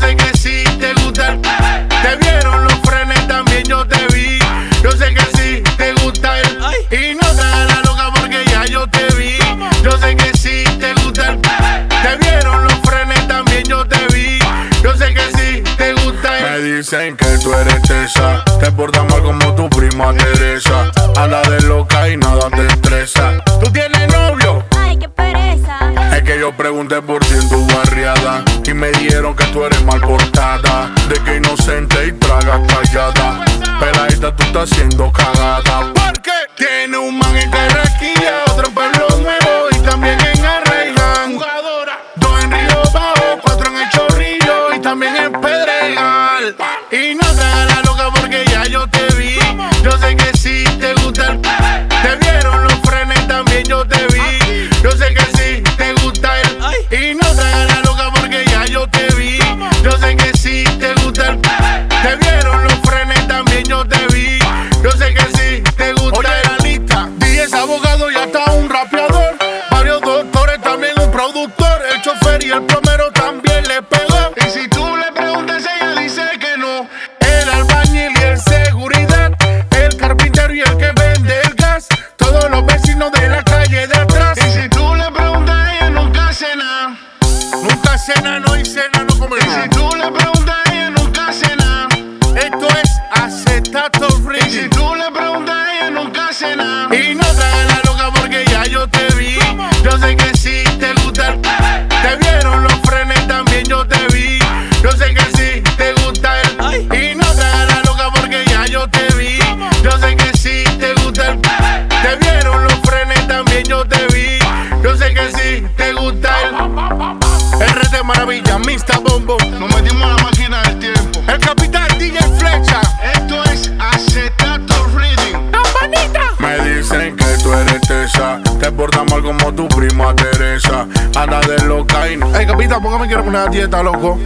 Yo sé que sí te gusta. Te vieron los frenes, también yo te vi. Yo sé que sí te gusta él. Y no te la loca porque ya yo te vi. Yo sé que sí te gusta. Te vieron los frenes, también yo te vi. Yo sé que sí te gusta. Me dicen que tú eres esa. Te portas mal como tu prima Teresa. Anda de loca y nada te estresa. Tú tienes novio. Ay, qué pereza. Es que yo pregunté por ciento me dijeron que tú eres mal portada. De que inocente y tragas callada. Peladita, tú estás siendo cagada. Productor. El chofer y el plomero también le pegó. Y si tú le preguntas, ella dice que no. El albañil y el seguridad. El carpintero y el que vende el gas. Todos los vecinos de la calle de atrás. Y si tú le preguntas, ella nunca hace nada. Nunca cena, no y cena, no come Y si tú le preguntas, ella nunca hace nada. Esto es acetato free. Y si tú le preguntas, ella nunca hace nada. Y no te hagas la loca porque ya yo te vi. Yo sé que sí como tu prima Teresa. Anda de loca y no. Ey, capitán, póngame quiero poner a dieta, loco.